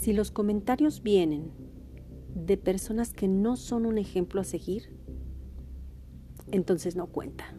Si los comentarios vienen de personas que no son un ejemplo a seguir, entonces no cuenta.